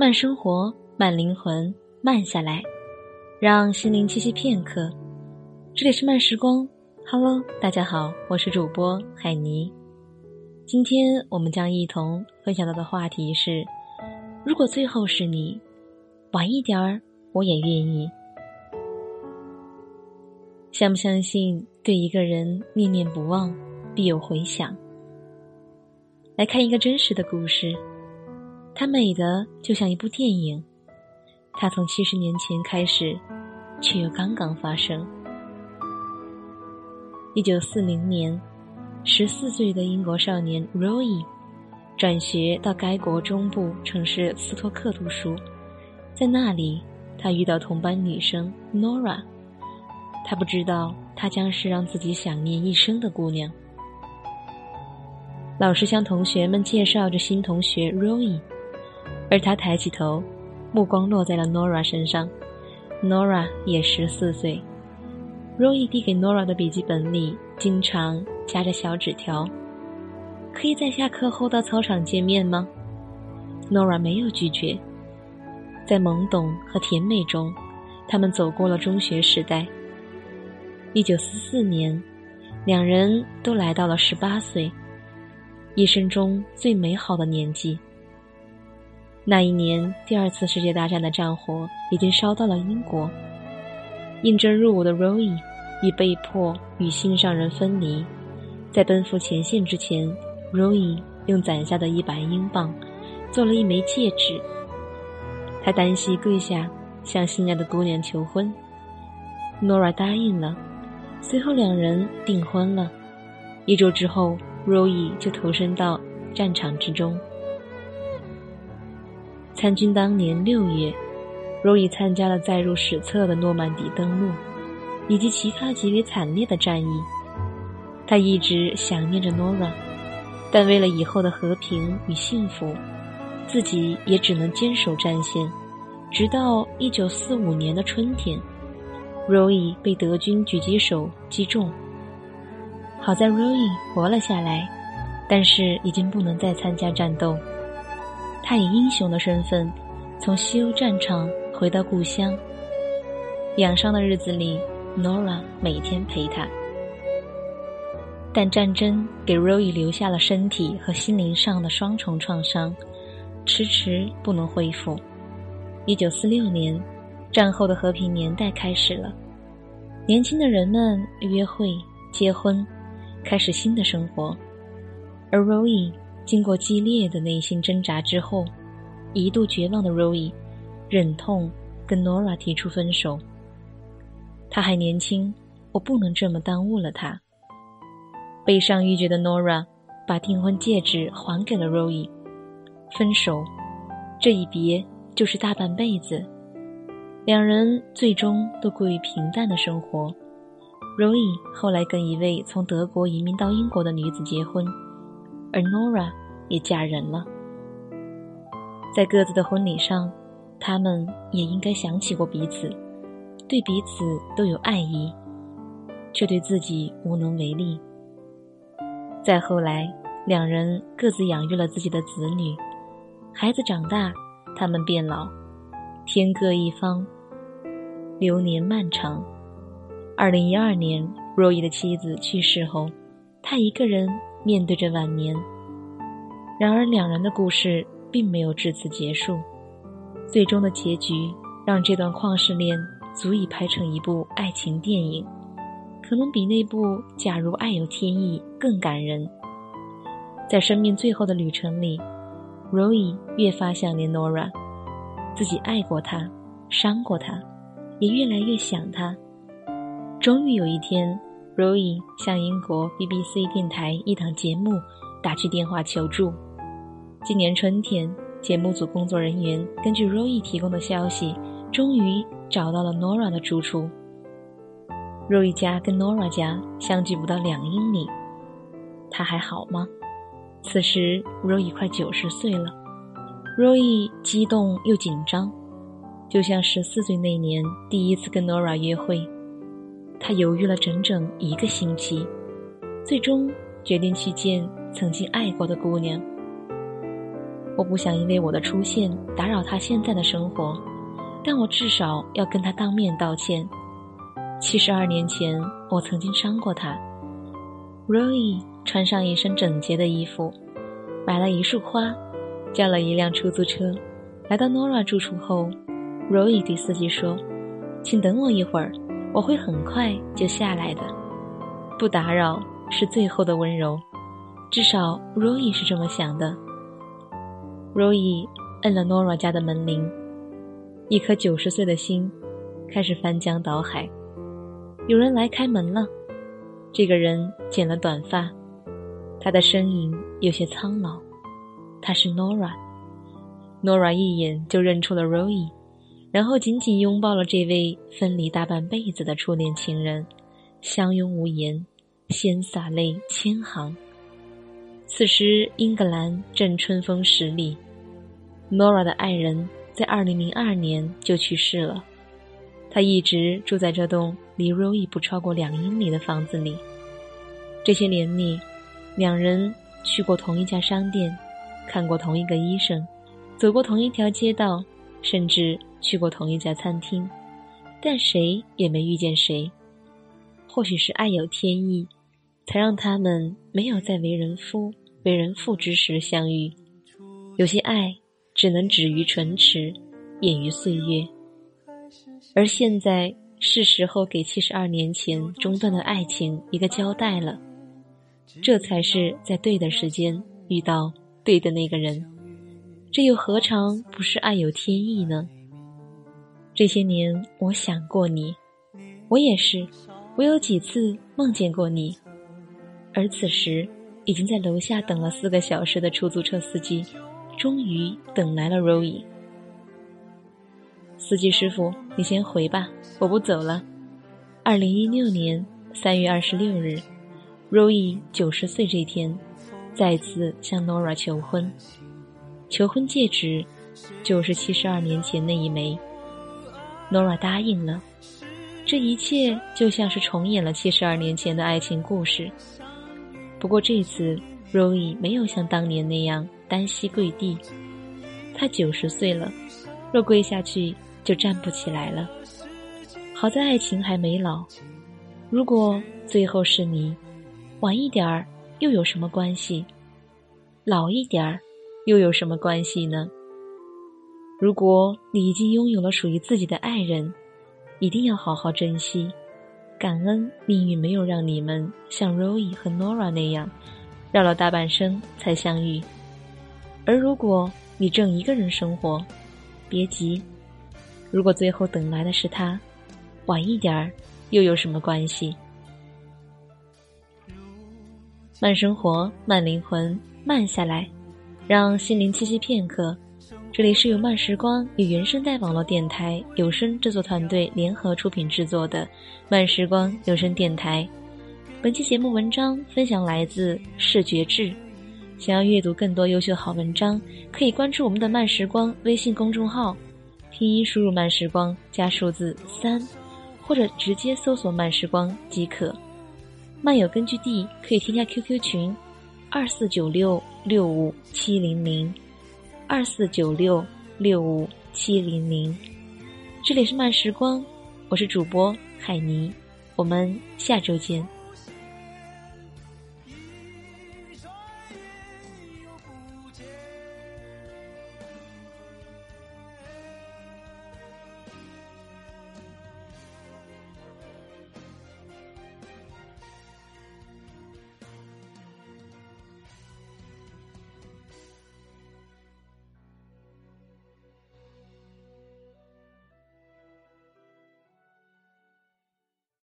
慢生活，慢灵魂，慢下来，让心灵栖息片刻。这里是慢时光，Hello，大家好，我是主播海尼。今天我们将一同分享到的话题是：如果最后是你，晚一点儿我也愿意。相不相信对一个人念念不忘，必有回响？来看一个真实的故事，它美的就像一部电影，它从七十年前开始，却又刚刚发生。一九四零年，十四岁的英国少年 Roy 转学到该国中部城市斯托克读书，在那里，他遇到同班女生 Nora。他不知道，她将是让自己想念一生的姑娘。老师向同学们介绍着新同学 Roy，而他抬起头，目光落在了 Nora 身上。Nora 也十四岁。Roy 递给 Nora 的笔记本里经常夹着小纸条，可以在下课后到操场见面吗？Nora 没有拒绝。在懵懂和甜美中，他们走过了中学时代。一九四四年，两人都来到了十八岁，一生中最美好的年纪。那一年，第二次世界大战的战火已经烧到了英国。应征入伍的 Roy 已被迫与心上人分离，在奔赴前线之前，Roy 用攒下的一百英镑做了一枚戒指。他单膝跪下，向心爱的姑娘求婚。Nora 答应了。随后，两人订婚了。一周之后，Roy 就投身到战场之中。参军当年六月，Roy 参加了载入史册的诺曼底登陆，以及其他极为惨烈的战役。他一直想念着 Nora，但为了以后的和平与幸福，自己也只能坚守战线，直到1945年的春天。Roy 被德军狙击手击中，好在 Roy 活了下来，但是已经不能再参加战斗。他以英雄的身份从西欧战场回到故乡。养伤的日子里，Nora 每天陪他，但战争给 Roy 留下了身体和心灵上的双重创伤，迟迟不能恢复。一九四六年。战后的和平年代开始了，年轻的人们约会、结婚，开始新的生活。而 Roy 经过激烈的内心挣扎之后，一度绝望的 Roy 忍痛跟 Nora 提出分手。他还年轻，我不能这么耽误了他。悲伤欲绝的 Nora 把订婚戒指还给了 Roy。分手，这一别就是大半辈子。两人最终都过于平淡的生活。Roy 后来跟一位从德国移民到英国的女子结婚，而 Nora 也嫁人了。在各自的婚礼上，他们也应该想起过彼此，对彼此都有爱意，却对自己无能为力。再后来，两人各自养育了自己的子女，孩子长大，他们变老。天各一方，流年漫长。二零一二年，Roy 的妻子去世后，他一个人面对着晚年。然而，两人的故事并没有至此结束。最终的结局让这段旷世恋足以拍成一部爱情电影，可能比那部《假如爱有天意》更感人。在生命最后的旅程里，Roy 越发想念 Nora。自己爱过他，伤过他，也越来越想他。终于有一天，Roy 向英国 BBC 电台一档节目打去电话求助。今年春天，节目组工作人员根据 Roy 提供的消息，终于找到了 Nora 的住处。Roy 家跟 Nora 家相距不到两英里，他还好吗？此时，Roy 快九十岁了。Roy 激动又紧张，就像十四岁那年第一次跟 Nora 约会。他犹豫了整整一个星期，最终决定去见曾经爱过的姑娘。我不想因为我的出现打扰他现在的生活，但我至少要跟他当面道歉。七十二年前，我曾经伤过他。Roy 穿上一身整洁的衣服，买了一束花，叫了一辆出租车，来到 Nora 住处后，Roy 对司机说：“请等我一会儿，我会很快就下来的。”不打扰是最后的温柔，至少 Roy 是这么想的。Roy 摁了 Nora 家的门铃，一颗九十岁的心开始翻江倒海。有人来开门了，这个人剪了短发，他的身影有些苍老。他是 Nora。Nora 一眼就认出了 Roy，然后紧紧拥抱了这位分离大半辈子的初恋情人，相拥无言，先洒泪千行。此时，英格兰正春风十里。Nora 的爱人在2002年就去世了，他一直住在这栋离 Roy 不超过两英里的房子里。这些年里，两人去过同一家商店，看过同一个医生，走过同一条街道，甚至去过同一家餐厅，但谁也没遇见谁。或许是爱有天意，才让他们没有在为人夫。为人父之时相遇，有些爱只能止于唇齿，掩于岁月。而现在是时候给七十二年前中断的爱情一个交代了，这才是在对的时间遇到对的那个人，这又何尝不是爱有天意呢？这些年我想过你，我也是，我有几次梦见过你，而此时。已经在楼下等了四个小时的出租车司机，终于等来了 Roy。司机师傅，你先回吧，我不走了。二零一六年三月二十六日，Roy 九十岁这天，再次向 Nora 求婚，求婚戒指就是七十二年前那一枚。Nora 答应了，这一切就像是重演了七十二年前的爱情故事。不过这次，Roy 没有像当年那样单膝跪地。他九十岁了，若跪下去就站不起来了。好在爱情还没老。如果最后是你，晚一点儿又有什么关系？老一点儿又有什么关系呢？如果你已经拥有了属于自己的爱人，一定要好好珍惜。感恩命运没有让你们像 Roy 和 Nora 那样绕了大半生才相遇，而如果你正一个人生活，别急，如果最后等来的是他，晚一点儿又有什么关系？慢生活，慢灵魂，慢下来，让心灵栖息片刻。这里是由慢时光与原声带网络电台有声制作团队联合出品制作的慢时光有声电台。本期节目文章分享来自视觉志。想要阅读更多优秀好文章，可以关注我们的慢时光微信公众号，拼音输入慢时光加数字三，或者直接搜索慢时光即可。漫友根据地可以添加 QQ 群二四九六六五七零零。二四九六六五七零零，这里是慢时光，我是主播海尼，我们下周见。